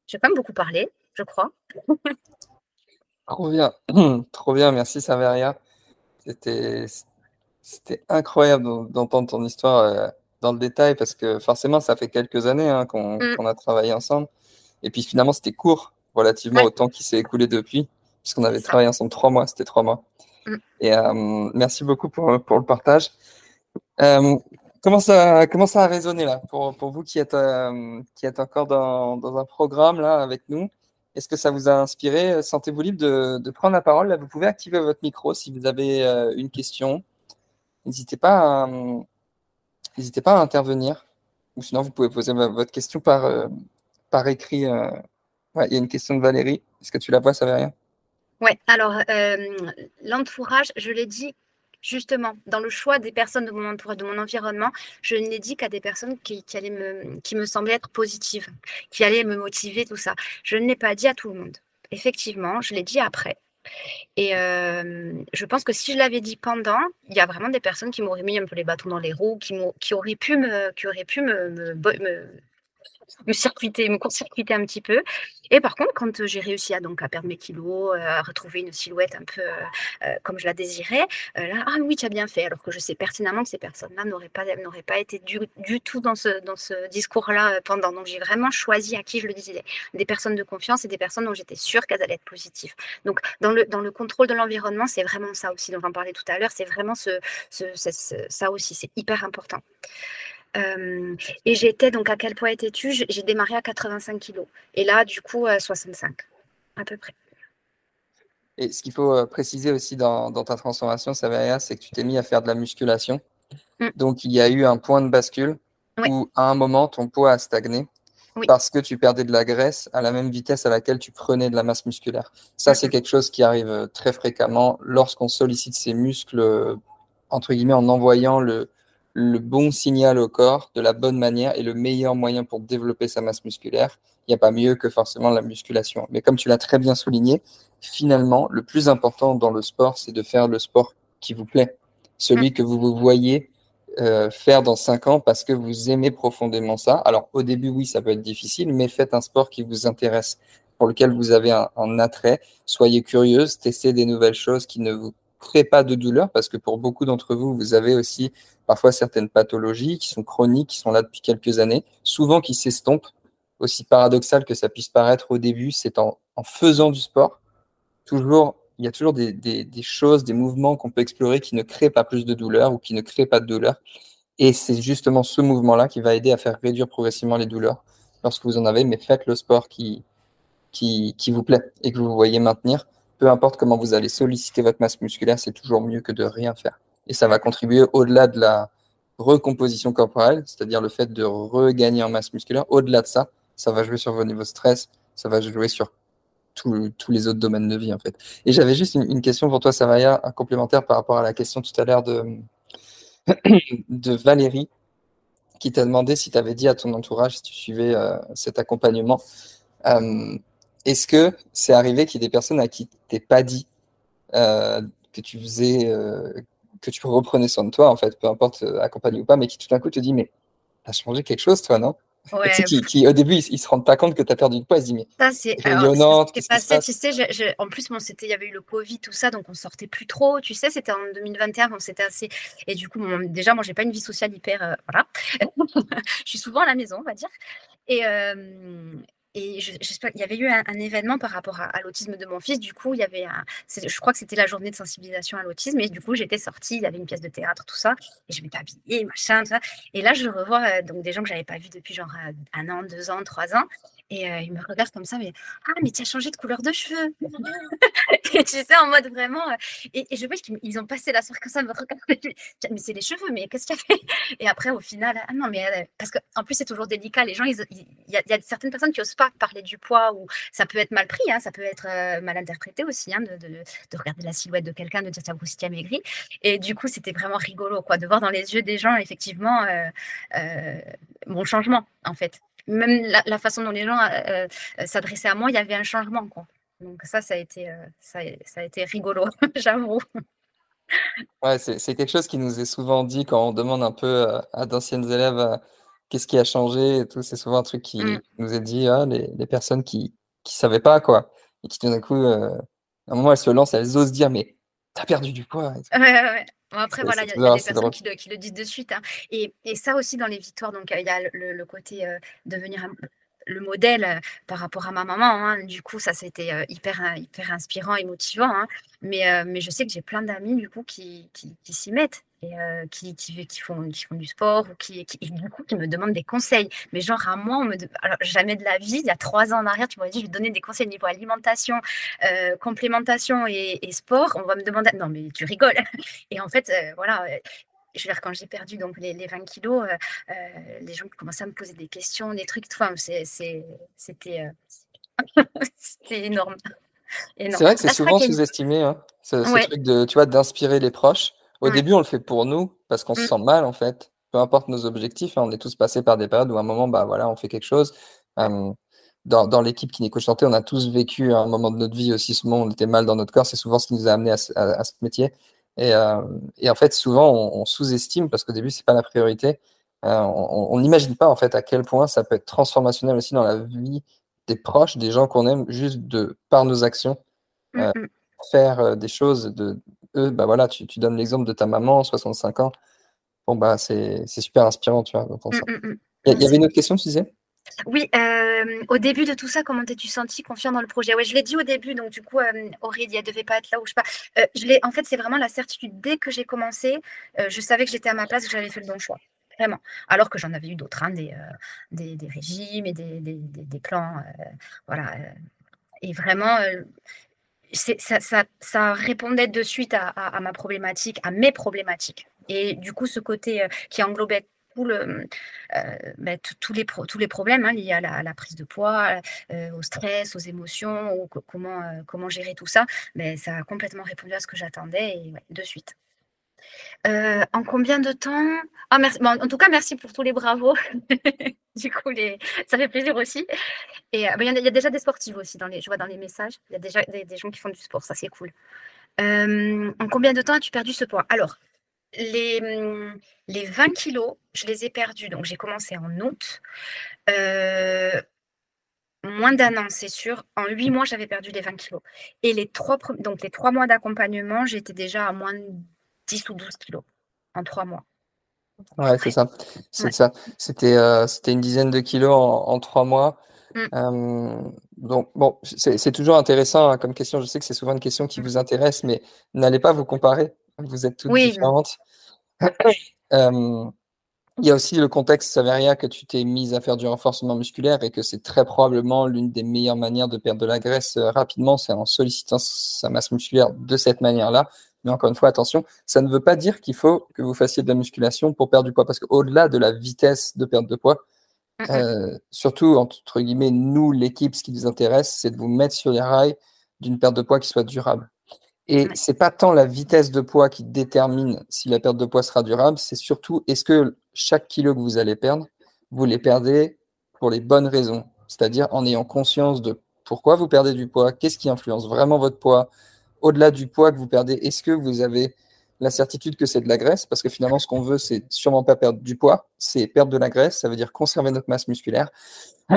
B: J'ai pas beaucoup parlé, je crois.
C: Trop bien. Trop bien. Merci, Saveria. C'était, c'était incroyable d'entendre ton histoire euh, dans le détail parce que forcément, ça fait quelques années hein, mm. qu'on, a travaillé ensemble. Et puis finalement, c'était court relativement au temps qui s'est écoulé depuis, puisqu'on avait travaillé ensemble trois mois. C'était trois mois. Mm. Et euh, merci beaucoup pour, pour le partage. Euh, comment, ça, comment ça a résonné là pour, pour vous qui êtes, euh, qui êtes encore dans, dans, un programme là avec nous? Est-ce que ça vous a inspiré? Sentez-vous libre de, de, prendre la parole? Là, vous pouvez activer votre micro si vous avez une question. N'hésitez pas, à, n'hésitez pas à intervenir. Ou sinon, vous pouvez poser votre question par, par écrit. Il y a une question de Valérie. Est-ce que tu la vois, ça va rien?
B: Oui, alors l'entourage, je l'ai dit justement, dans le choix des personnes de mon entourage, de mon environnement, je ne l'ai dit qu'à des personnes qui, allaient me, qui me semblaient être positives, qui allaient me motiver, tout ça. Je ne l'ai pas dit à tout le monde. Effectivement, je l'ai dit après. Et je pense que si je l'avais dit pendant, il y a vraiment des personnes qui m'auraient mis un peu les bâtons dans les roues, qui, qui auraient pu me, auraient pu me circuiter, me court-circuiter un petit peu. Et par contre, quand j'ai réussi à donc à perdre mes kilos, à retrouver une silhouette un peu comme je la désirais, là, ah oui, tu as bien fait. Alors que je sais pertinemment que ces personnes-là n'auraient pas, n'auraient pas été du, du, tout dans ce, dans ce discours-là pendant. Donc j'ai vraiment choisi à qui je le disais, des personnes de confiance et des personnes dont j'étais sûre qu'elles allaient être positives. Donc dans le, dans le contrôle de l'environnement, c'est vraiment ça aussi dont j'en parlais tout à l'heure. C'est vraiment ce, ce, ça aussi, c'est hyper important et j'étais donc à quel point étais-tu? J'ai démarré à 85 kilos. Et là, du coup, à 65, à peu près.
C: Et ce qu'il faut préciser aussi dans, ta transformation, Saveria, c'est que tu t'es mis à faire de la musculation. Mmh. Donc, il y a eu un point de bascule où, à un moment, ton poids a stagné parce que tu perdais de la graisse à la même vitesse à laquelle tu prenais de la masse musculaire. Ça, c'est quelque chose qui arrive très fréquemment lorsqu'on sollicite ses muscles, entre guillemets, en envoyant le, le bon signal au corps de la bonne manière et le meilleur moyen pour développer sa masse musculaire. Il n'y a pas mieux que forcément la musculation. Mais comme tu l'as très bien souligné, finalement, le plus important dans le sport, c'est de faire le sport qui vous plaît, celui que vous vous voyez euh, faire dans cinq ans parce que vous aimez profondément ça. Alors au début, oui, ça peut être difficile, mais faites un sport qui vous intéresse, pour lequel vous avez un, un attrait. Soyez curieuse, testez des nouvelles choses qui ne vous pas de douleur, parce que pour beaucoup d'entre vous, vous avez aussi parfois certaines pathologies qui sont chroniques, qui sont là depuis quelques années, souvent qui s'estompent. Aussi paradoxal que ça puisse paraître au début, c'est en, faisant du sport, toujours, il y a toujours des, choses, des mouvements qu'on peut explorer qui ne créent pas plus de douleur ou qui ne créent pas de douleur. Et c'est justement ce mouvement-là qui va aider à faire réduire progressivement les douleurs lorsque vous en avez, mais faites le sport qui, qui, qui vous plaît et que vous voyez maintenir. Peu importe comment vous allez solliciter votre masse musculaire, c'est toujours mieux que de rien faire et ça va contribuer au-delà de la recomposition corporelle, c'est-à-dire le fait de regagner en masse musculaire. Au-delà de ça, ça va jouer sur vos niveaux de stress, ça va jouer sur tous les autres domaines de vie en fait. Et j'avais juste une, question pour toi, Savaya, un complémentaire par rapport à la question tout à l'heure de, de Valérie, qui t'a demandé si tu avais dit à ton entourage si tu suivais euh, cet accompagnement. Euh, est-ce que c'est arrivé qu'il y ait des personnes à qui tu n'es pas dit euh, que tu faisais, que tu reprenais soin de toi, en fait, peu importe euh, accompagné ou pas, mais qui tout d'un coup te dit Mais t'as changé quelque chose, toi, non?
B: Ouais.
C: qui, au début, ils, ne se rendent pas compte que tu as perdu du poids. Ils se disent, mais
B: ça, c'est ce qui est passé. Tu sais, en plus, bon, il y avait eu le Covid, tout ça, donc on sortait plus trop. Tu sais, c'était en 2021, bon, c'était assez. Et du coup, déjà, moi, j'ai pas une vie sociale hyper. Euh, voilà. je suis souvent à la maison, on va dire. Et, euh, et j'espère il y avait eu un, événement par rapport à, l'autisme de mon fils. Du coup, il y avait un, je crois que c'était la journée de sensibilisation à l'autisme. Et du coup, j'étais sortie, il y avait une pièce de théâtre, tout ça. Et je m'étais habillée, machin, tout ça. Et là, je revois euh, donc des gens que j'avais pas vus depuis genre euh, un an, deux ans, trois ans. Et euh, il me regarde comme ça, mais ah, mais tu as changé de couleur de cheveux. et tu sais, en mode vraiment. et, je vois qu'ils ont passé la soirée comme ça, me regarder. Mais c'est les cheveux, mais qu'est-ce qu'il y a fait? Et après, au final, ah non, mais parce qu'en plus, c'est toujours délicat. Les gens, il y, a certaines personnes qui osent pas parler du poids ou ça peut être mal pris, hein, ça peut être mal interprété aussi, hein, de, de, regarder la silhouette de quelqu'un, de dire ça vous aussi maigri. Et du coup, c'était vraiment rigolo, quoi, de voir dans les yeux des gens, effectivement, mon changement, en fait même la, façon dont les gens euh, euh, s'adressaient à moi, il y avait un changement. Quoi. Donc ça, ça a été, euh, ça, a été rigolo, j'avoue.
C: Ouais, c'est quelque chose qui nous est souvent dit quand on demande un peu à d'anciennes élèves qu'est-ce qui a changé et tout. C'est souvent un truc qui mmh. nous est dit, ah, les, les, personnes qui ne savaient pas, quoi. Et qui tout d'un coup, à un moment, elles se lancent, elles osent dire, mais t'as perdu du poids.
B: Ouais, ouais, après, voilà, il y, a des personnes qui le, disent de suite. Hein. Et, ça aussi, dans les victoires, donc il y a le, côté euh, devenir le modèle euh, par rapport à ma maman. Hein. Du coup, ça, c'était euh, hyper, hyper inspirant et motivant. Hein. Mais, mais je sais que j'ai plein d'amis, du coup, qui, qui, s'y mettent et qui, qui, font, qui font du sport ou qui, qui, du coup, qui me demandent des conseils. Mais genre, à moi, Alors, jamais de la vie, il y a trois ans en arrière, tu m'aurais dit, je vais donner des conseils au niveau alimentation, complémentation et, sport. On va me demander, non, mais tu rigoles. Et en fait, voilà, je veux dire, quand j'ai perdu donc les, les 20 kilos, les gens commençaient à me poser des questions, des trucs, enfin, c'était énorme.
C: C'est vrai que c'est souvent sous-estimé, hein, ce, truc de, tu vois, d'inspirer les proches. Au début, on le fait pour nous parce qu'on se mmh. sent mal en fait. Peu importe nos objectifs, hein, on est tous passés par des périodes où à un moment, bah voilà, on fait quelque chose. dans, l'équipe qui n'est Santé, on a tous vécu à un moment de notre vie aussi ce moment où on était mal dans notre corps. C'est souvent ce qui nous a amené à, ce métier. Et, en fait, souvent, on, sous-estime parce qu'au début, c'est pas la priorité. on n'imagine pas en fait à quel point ça peut être transformationnel aussi dans la vie des proches, des gens qu'on aime, juste de par nos actions, mmh, mmh. faire des choses de eux. Bah voilà, tu, tu donnes l'exemple de ta maman, 65 ans. Bon bah c'est super inspirant, tu vois. Mmh, il y, avait une autre question, tu disais?
B: Oui, au début de tout ça, comment t'es-tu senti confiant dans le projet? Ouais, je l'ai dit au début, donc du coup, Aurélie, elle devait pas être là ou je pas. je en fait, c'est vraiment la certitude. Dès que j'ai commencé, je savais que j'étais à ma place, que j'avais fait le bon choix. Vraiment. Alors que j'en avais eu d'autres, hein, des, des, régimes et des, des, des plans. voilà. et vraiment, ça, ça, ça, répondait de suite à, ma problématique, à mes problématiques. Et du coup, ce côté qui englobait bah, tous, les tous les problèmes hein, liés à la, prise de poids, au stress, aux émotions, comment, comment gérer tout ça, mais ça a complètement répondu à ce que j'attendais de suite. en combien de temps? Ah. En tout cas, merci pour tous les bravos. du coup, ça fait plaisir aussi. Et bah, il y, a déjà des sportifs aussi, dans les... je vois dans les messages. Il y a déjà des gens qui font du sport, ça c'est cool. en combien de temps as-tu perdu ce poids? Alors, les, mmh, les 20 kilos, je les ai perdus. Donc, j'ai commencé en août. Euh, moins d'un an, c'est sûr. En huit mois, j'avais perdu les 20 kilos. Et les trois, donc les trois mois d'accompagnement, j'étais déjà à moins de 10 ou 12 kilos en trois mois.
C: Ouais, c'est ça. C'est ça. C'était euh, c'était une dizaine de kilos en, trois mois. Mmh. donc, bon, c'est toujours intéressant hein, comme question. Je sais que c'est souvent une question qui vous intéresse, mais n'allez pas vous comparer vous êtes toutes différentes. il y a aussi le contexte Saveria que tu t'es mise à faire du renforcement musculaire et que c'est très probablement l'une des meilleures manières de perdre de la graisse euh, rapidement, c'est en sollicitant sa masse musculaire de cette manière-là. Mais encore une fois, attention, ça ne veut pas dire qu'il faut que vous fassiez de la musculation pour perdre du poids, parce qu'au-delà de la vitesse de perte de poids, euh, surtout entre guillemets, nous, l'équipe, ce qui nous intéresse, c'est de vous mettre sur les rails d'une perte de poids qui soit durable. Et ce c'est pas tant la vitesse de poids qui détermine si la perte de poids sera durable, c'est surtout est-ce que chaque kilo que vous allez perdre, vous les perdez pour les bonnes raisons, c'est-à-dire en ayant conscience de pourquoi vous perdez du poids, qu'est-ce qui influence vraiment votre poids, au-delà du poids que vous perdez, est-ce que vous avez la certitude que c'est de la graisse, parce que finalement ce qu'on veut, c'est sûrement pas perdre du poids, c'est perdre de la graisse, ça veut dire conserver notre masse musculaire.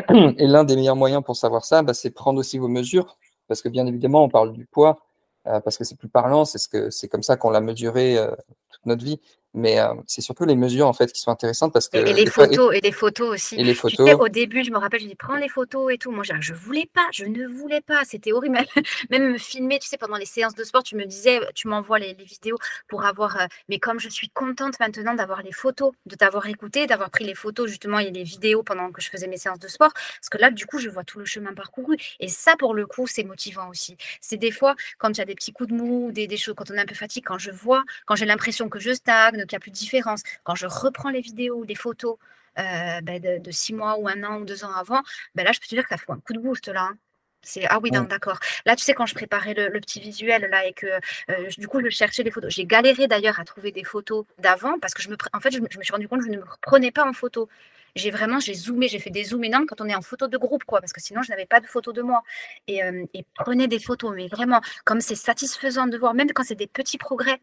C: Et l'un des meilleurs moyens pour savoir ça, bah, c'est prendre aussi vos mesures, parce que bien évidemment, on parle du poids, parce que c'est plus parlant, c'est ce que c'est comme ça qu'on l'a mesuré euh, toute notre vie. Mais euh, c'est surtout les mesures en fait qui sont intéressantes parce que
B: et, les photos et les photos aussi.
C: Et les photos.
B: au début, je me rappelle, je dis prends les photos et tout. Moi, je voulais pas, je ne voulais pas. C'était horrible. Même me filmer, tu sais, pendant les séances de sport, tu me disais, tu m'envoies les, vidéos pour avoir. mais comme je suis contente maintenant d'avoir les photos, de t'avoir écouté, d'avoir pris les photos justement et les vidéos pendant que je faisais mes séances de sport, parce que là, du coup, je vois tout le chemin parcouru. Et ça, pour le coup, c'est motivant aussi. C'est des fois quand il y a des petits coups de mou, des, des choses, quand on est un peu fatigué, quand je vois, quand j'ai l'impression que je stagne, qu'il n'y a plus de différence quand je reprends les vidéos ou les photos euh, ben, de, six mois ou un an ou deux ans avant, ben là, je peux te dire que ça fout un coup de boost là. Hein. C'est ah oui, d'accord. Là, tu sais, quand je préparais le, petit visuel là et que euh, du coup, je cherchais les photos. J'ai galéré d'ailleurs à trouver des photos d'avant parce que je me, en fait, je, me suis rendu compte que je ne me prenais pas en photo. J'ai vraiment, j'ai zoomé, j'ai fait des zooms énormes quand on est en photo de groupe, quoi, parce que sinon, je n'avais pas de photos de moi. Et, euh, et prenez des photos, mais vraiment, comme c'est satisfaisant de voir, même quand c'est des petits progrès.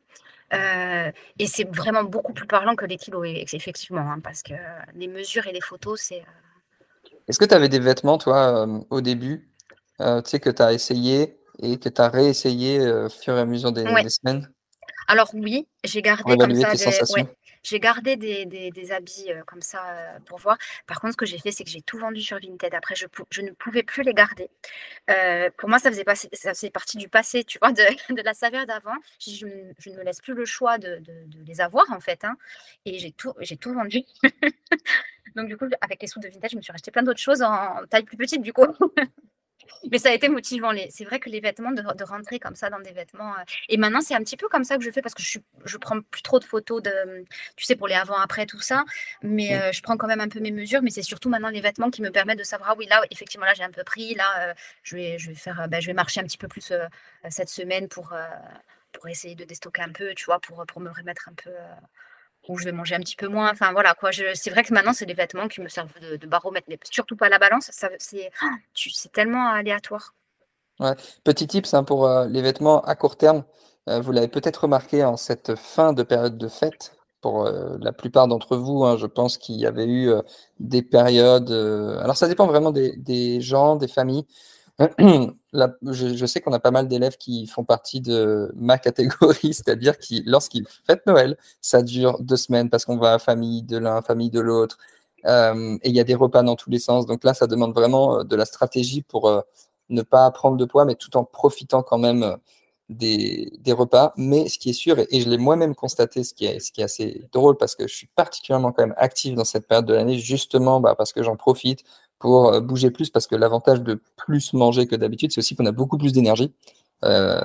B: Euh, et c'est vraiment beaucoup plus parlant que les kilos, effectivement, hein, parce que les mesures et les photos, c'est. Euh,
C: Est-ce que tu avais des vêtements, toi, euh, au début, tu sais, que tu as essayé et que tu as réessayé au fur et à mesure des, semaines?
B: Alors, oui, j'ai gardé comme ça. Des... J'ai gardé des, habits comme ça pour voir. Par contre, ce que j'ai fait, c'est que j'ai tout vendu sur Vinted. Après, je, ne pouvais plus les garder. pour moi, ça faisait, ça faisait partie du passé, tu vois, de, la saveur d'avant. Je, ne me laisse plus le choix de, les avoir, en fait. Hein. Et j'ai tout, tout vendu. Donc, du coup, avec les sous de Vinted, je me suis acheté plein d'autres choses en taille plus petite, du coup. Mais ça a été motivant. C'est vrai que les vêtements, de, rentrer comme ça dans des vêtements. Euh, et maintenant, c'est un petit peu comme ça que je fais parce que je ne prends plus trop de photos de, tu sais, pour les avant-après, tout ça. Mais euh, je prends quand même un peu mes mesures. Mais c'est surtout maintenant les vêtements qui me permettent de savoir, ah oui, là, effectivement, là, j'ai un peu pris. Là, euh, je, vais, je, vais faire, ben, je vais marcher un petit peu plus cette semaine pour, pour essayer de déstocker un peu, tu vois, pour, pour me remettre un peu où je vais manger un petit peu moins. Enfin voilà quoi. C'est vrai que maintenant c'est des vêtements qui me servent de, baromètre, mais surtout pas la balance. C'est tellement aléatoire.
C: Petit tips hein, pour euh, les vêtements à court terme. Euh, vous l'avez peut-être remarqué en cette fin de période de fête. pour la plupart d'entre vous. Hein, je pense qu'il y avait eu des périodes. alors, ça dépend vraiment des gens, des familles. je, sais qu'on a pas mal d'élèves qui font partie de ma catégorie, c'est-à-dire qui, lorsqu'ils fêtent Noël, ça dure deux semaines parce qu'on va à famille de l'un, famille de l'autre, euh, et il y a des repas dans tous les sens. Donc là, ça demande vraiment euh, de la stratégie pour euh, ne pas prendre de poids, mais tout en profitant quand même des, repas. Mais ce qui est sûr, et, je l'ai moi-même constaté, ce qui, est, ce qui est assez drôle, parce que je suis particulièrement quand même actif dans cette période de l'année, justement bah, parce que j'en profite pour bouger plus, parce que l'avantage de plus manger que d'habitude, c'est aussi qu'on a beaucoup plus d'énergie. Euh,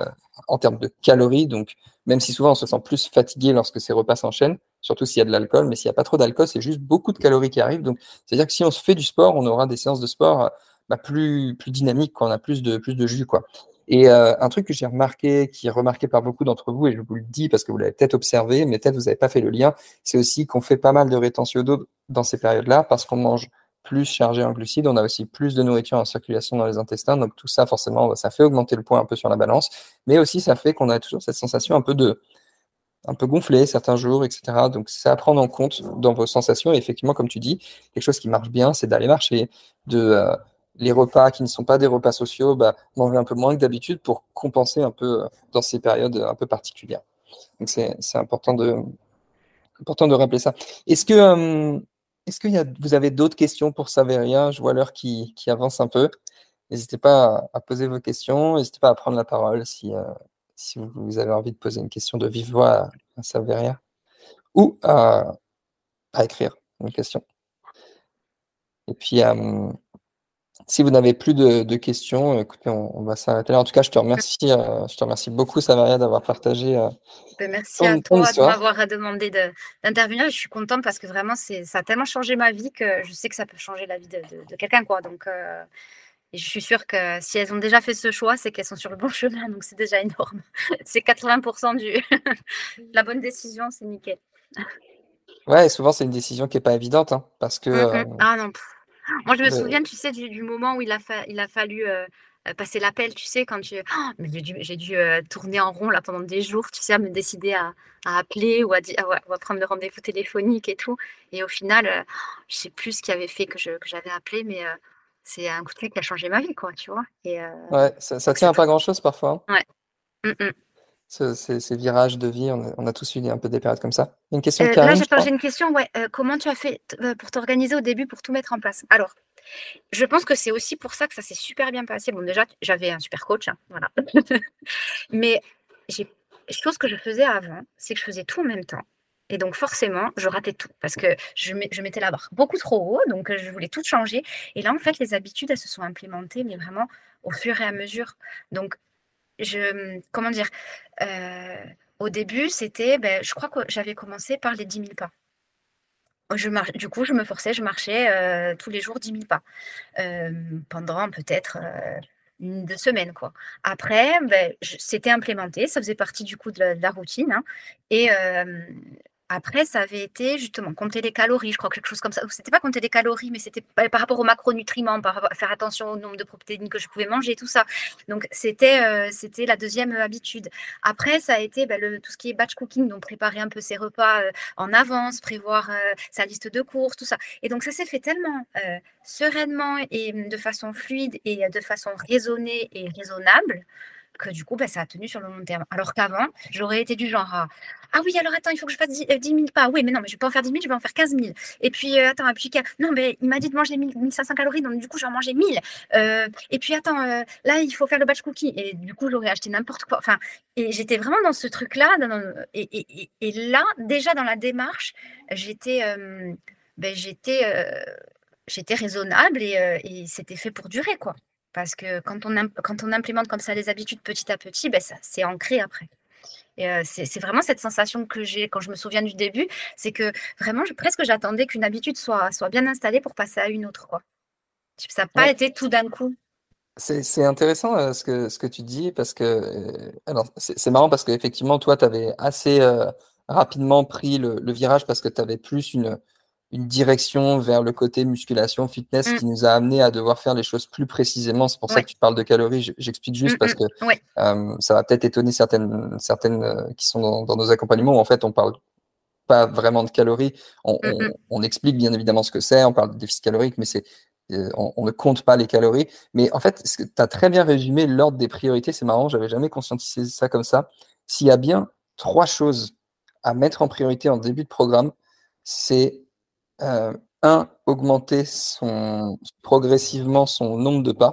C: en termes de calories. Donc, même si souvent on se sent plus fatigué lorsque ces repas s'enchaînent, surtout s'il y a de l'alcool, mais s'il n'y a pas trop d'alcool, c'est juste beaucoup de calories qui arrivent. Donc, c'est-à-dire que si on se fait du sport, on aura des séances de sport bah, plus, plus dynamiques, quand on a plus de, plus de jus. Quoi. Et euh, un truc que j'ai remarqué, qui est remarqué par beaucoup d'entre vous, et je vous le dis parce que vous l'avez peut-être observé, mais peut-être vous n'avez pas fait le lien, c'est aussi qu'on fait pas mal de rétention d'eau dans ces périodes-là parce qu'on mange plus chargé en glucides, on a aussi plus de nourriture en circulation dans les intestins. Donc tout ça, forcément, ça fait augmenter le poids un peu sur la balance, mais aussi ça fait qu'on a toujours cette sensation un peu de un peu gonflé certains jours, etc. Donc c'est à prendre en compte dans vos sensations. Et effectivement, comme tu dis, quelque chose qui marche bien, c'est d'aller marcher, de euh, les repas qui ne sont pas des repas sociaux, bah, manger un peu moins que d'habitude pour compenser un peu euh, dans ces périodes un peu particulières. Donc c'est important de important de rappeler ça. Est-ce que euh, est-ce que vous avez d'autres questions pour Saveria? Je vois l'heure qui, avance un peu. N'hésitez pas à, poser vos questions. N'hésitez pas à prendre la parole si, euh, vous avez envie de poser une question de vive voix à, Saveria ou à, à, écrire une question. Et puis, euh, si vous n'avez plus de, questions, écoutez, on, va s'arrêter là. En tout cas, je te remercie, euh, je te remercie beaucoup, Samaria, d'avoir partagé. Euh,
B: ben, merci à toi de m'avoir demandé d'intervenir. Je suis contente parce que vraiment, ça a tellement changé ma vie que je sais que ça peut changer la vie de, quelqu'un. Quoi. Donc, euh, je suis sûre que si elles ont déjà fait ce choix, c'est qu'elles sont sur le bon chemin. Donc, c'est déjà énorme. c'est 80% du la bonne décision, c'est nickel.
C: Ouais, et souvent, c'est une décision qui n'est pas évidente hein, parce que.
B: Mmh ah non. Moi, je me souviens, tu sais, du, moment où il a, il a fallu euh, euh, passer l'appel, tu sais, quand. Oh, j'ai dû, euh, tourner en rond là pendant des jours, tu sais, à me décider à, appeler ou à, à, prendre le rendez-vous téléphonique et tout. Et au final, je sais plus ce qui avait fait que, j'avais appelé, mais c'est un coup de qui a changé ma vie, quoi, tu vois. Et,
C: ouais, ça, tient à pas grand-chose parfois.
B: Hein. Ouais.
C: Ces, virages de vie, on a, tous eu un peu des périodes comme ça. Une question
B: euh, Là, j'ai une question. Ouais. Euh, comment tu as fait euh, pour t'organiser au début pour tout mettre en place? Alors, je pense que c'est aussi pour ça que ça s'est super bien passé. Bon, déjà, j'avais un super coach, hein, voilà. Mais j'ai chose que je faisais avant, c'est que je faisais tout en même temps. Et donc, forcément, je ratais tout parce que je, je mettais la barre beaucoup trop haut. Donc, je voulais tout changer. Et là, en fait, les habitudes, elles se sont implémentées, mais vraiment au fur et à mesure. Donc, je, comment dire, euh, au début, c'était, ben, je crois que j'avais commencé par les 10 000 pas. Du coup, je me forçais, je marchais euh, tous les jours 10 000 pas euh, pendant peut-être une deux semaines. Quoi. Après, ben, c'était implémenté, ça faisait partie du coup de la, routine. Hein, et après, ça avait été justement compter les calories, je crois, quelque chose comme ça. C'était pas compter les calories, mais c'était par rapport aux macronutriments, par faire attention au nombre de protéines que je pouvais manger, tout ça. Donc, c'était euh, la deuxième habitude. Après, ça a été bah, tout ce qui est batch cooking, donc préparer un peu ses repas euh, en avance, prévoir euh, sa liste de courses, tout ça. Et donc, ça s'est fait tellement sereinement et de façon fluide et de façon raisonnée et raisonnable que du coup, bah, ça a tenu sur le long terme. Alors qu'avant, j'aurais été du genre Ah oui, alors attends, il faut que je fasse 10, 000 euh, pas. Oui, mais non, mais je vais pas en faire 10 000, je vais en faire 15 000. Et puis, euh, attends, et puis, non, mais il m'a dit de manger 1500 calories, donc du coup, j'en mangeais 1000. Euh, et puis, attends, là, il faut faire le batch cookie. Et du coup, j'aurais acheté n'importe quoi. Enfin, et j'étais vraiment dans ce truc-là. Et, là, déjà dans la démarche, j'étais. ben, j'étais j'étais raisonnable et, et c'était fait pour durer, quoi. Parce que quand on, quand on implémente comme ça les habitudes petit à petit, ben ça, c'est ancré après. Et euh, c'est vraiment cette sensation que j'ai quand je me souviens du début, c'est que vraiment, presque j'attendais qu'une habitude soit, soit bien installée pour passer à une autre. Quoi. Ça n'a pas été tout d'un coup.
C: C'est intéressant euh, ce, que, ce que tu dis, parce que euh, alors c'est marrant parce qu'effectivement, toi, tu avais assez rapidement pris le, le, virage parce que tu avais plus une, une direction vers le côté musculation, fitness, mm. qui nous a amené à devoir faire les choses plus précisément. C'est pour ça que tu parles de calories. J'explique juste mm, parce mm. que euh, ça va peut-être étonner certaines, certaines euh, qui sont dans, nos accompagnements où en fait on parle pas vraiment de calories. On, on- on explique bien évidemment ce que c'est, on parle de déficit calorique, mais c'est, euh, on, on ne compte pas les calories. Mais en fait, tu as très bien résumé l'ordre des priorités. C'est marrant, j'avais jamais conscientisé ça comme ça. S'il y a bien trois choses à mettre en priorité en début de programme, c'est euh, un, augmenter son, progressivement son nombre de pas.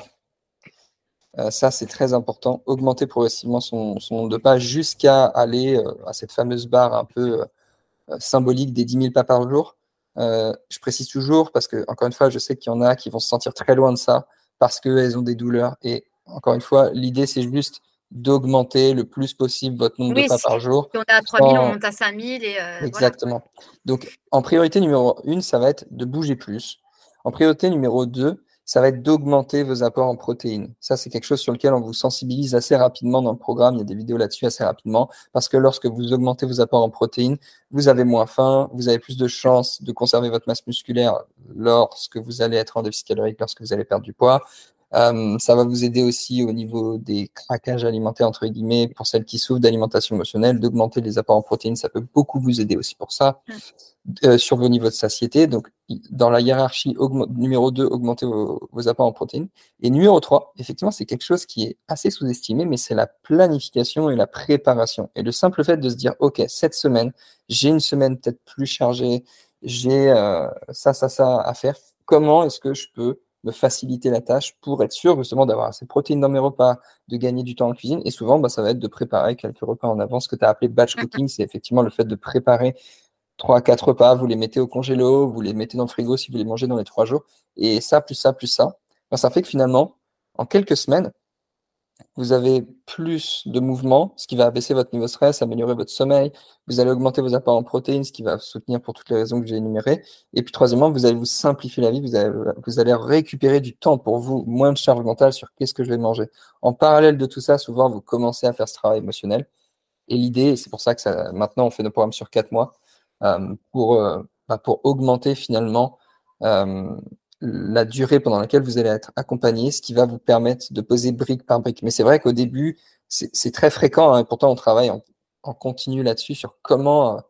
C: Euh, ça, c'est très important. Augmenter progressivement son, nombre de pas jusqu'à aller euh, à cette fameuse barre un peu euh, symbolique des 10 000 pas par jour. Je précise toujours parce que, encore une fois, je sais qu'il y en a qui vont se sentir très loin de ça parce qu'elles ont des douleurs. Et encore une fois, l'idée, c'est juste d'augmenter le plus possible votre nombre
B: Oui,
C: de pas
B: si-
C: par jour.
B: Si on est à 3000, on
C: sans-
B: monte à 5000 et euh, voilà.
C: Exactement. Donc, en priorité numéro une, ça va être de bouger plus. En priorité numéro deux, ça va être d'augmenter vos apports en protéines. Ça, c'est quelque chose sur lequel on vous sensibilise assez rapidement dans le programme. Il y a des vidéos là-dessus assez rapidement. Parce que lorsque vous augmentez vos apports en protéines, vous avez moins faim, vous avez plus de chances de conserver votre masse musculaire lorsque vous allez être en déficit calorique, lorsque vous allez perdre du poids. Euh, ça va vous aider aussi au niveau des craquages alimentaires, entre guillemets, pour celles qui souffrent d'alimentation émotionnelle, d'augmenter les apports en protéines, ça peut beaucoup vous aider aussi pour ça, euh, sur vos niveaux de satiété. Donc, dans la hiérarchie, numéro 2, augmenter vos, vos apports en protéines. Et numéro 3, effectivement, c'est quelque chose qui est assez sous-estimé, mais c'est la planification et la préparation. Et le simple fait de se dire, OK, cette semaine, j'ai une semaine peut-être plus chargée, j'ai euh, ça, ça, ça à faire. Comment est-ce que je peux me faciliter la tâche pour être sûr justement d'avoir assez de protéines dans mes repas, de gagner du temps en cuisine. Et souvent, bah, ça va être de préparer quelques repas en avance. Ce que tu as appelé batch cooking, c'est effectivement le fait de préparer trois à quatre repas, vous les mettez au congélo, vous les mettez dans le frigo si vous les mangez dans les trois jours. Et ça, plus ça, plus ça, bah, ça fait que finalement, en quelques semaines, vous avez plus de mouvement, ce qui va abaisser votre niveau stress, améliorer votre sommeil. Vous allez augmenter vos apports en protéines, ce qui va soutenir pour toutes les raisons que j'ai énumérées. Et puis, troisièmement, vous allez vous simplifier la vie. Vous allez, récupérer du temps pour vous, moins de charge mentale sur qu'est-ce que je vais manger. En parallèle de tout ça, souvent, vous commencez à faire ce travail émotionnel. Et l'idée, c'est pour ça que maintenant, on fait nos programmes sur quatre mois, euh, pour, euh, bah, pour augmenter finalement euh, la durée pendant laquelle vous allez être accompagné, ce qui va vous permettre de poser brique par brique. Mais c'est vrai qu'au début, c'est très fréquent, hein, et pourtant on travaille en, continu là-dessus sur comment euh,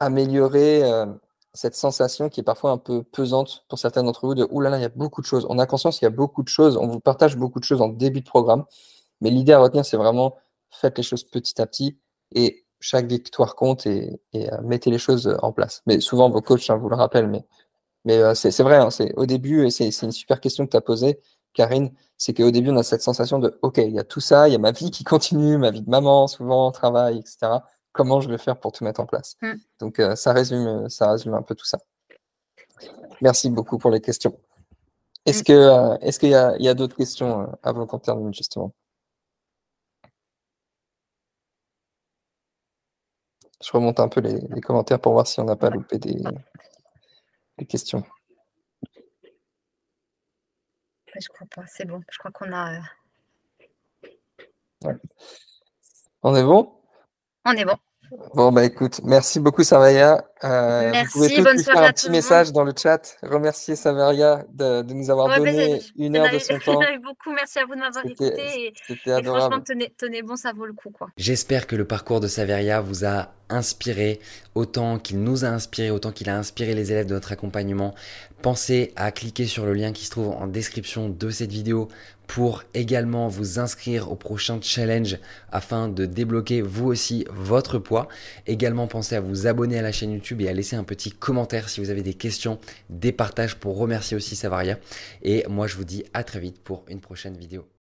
C: améliorer euh, cette sensation qui est parfois un peu pesante pour certains d'entre vous de « Ouh là là, il y a beaucoup de choses ». On a conscience qu'il y a beaucoup de choses, on vous partage beaucoup de choses en début de programme, mais l'idée à retenir, c'est vraiment faites les choses petit à petit et chaque victoire compte et, et euh, mettez les choses en place. Mais souvent, vos coachs hein, vous le rappellent, mais mais euh, c'est vrai, hein, c'est au début, et c'est une super question que tu as posée, Karine, c'est qu'au début, on a cette sensation de OK, il y a tout ça, il y a ma vie qui continue, ma vie de maman, souvent, travail, etc. Comment je vais faire pour tout mettre en place?
B: Mm.
C: Donc, euh, ça, résume, ça résume un peu tout ça. Merci beaucoup pour les questions. Est-ce
B: Mm.
C: que euh, est-ce qu'il y a, d'autres questions avant qu'on termine, justement? Je remonte un peu les, les commentaires pour voir si on n'a pas loupé des, des questions.
B: Je crois pas, c'est bon. Je crois qu'on a. euh,
C: On est bon?
B: On est bon.
C: Bon, bah écoute, merci beaucoup Savaria. Euh, vous
B: Merci,
C: pouvez tous
B: bonne
C: lui faire un petit
B: monde.
C: message dans le chat, remercier Savaria de, de nous avoir
B: Ouais,
C: donné une heure de son temps.
B: beaucoup. Merci à vous de m'avoir
C: C'était
B: écouté. Et,
C: c'était
B: et franchement,
C: adorable.
B: tenez, tenez bon, ça vaut le coup. quoi.
A: J'espère que le parcours de Saveria vous a inspiré autant qu'il nous a inspiré, autant qu'il a inspiré les élèves de notre accompagnement. Pensez à cliquer sur le lien qui se trouve en description de cette vidéo pour également vous inscrire au prochain challenge afin de débloquer vous aussi votre poids. Également pensez à vous abonner à la chaîne YouTube et à laisser un petit commentaire si vous avez des questions, des partages pour remercier aussi Savaria. Et moi je vous dis à très vite pour une prochaine vidéo.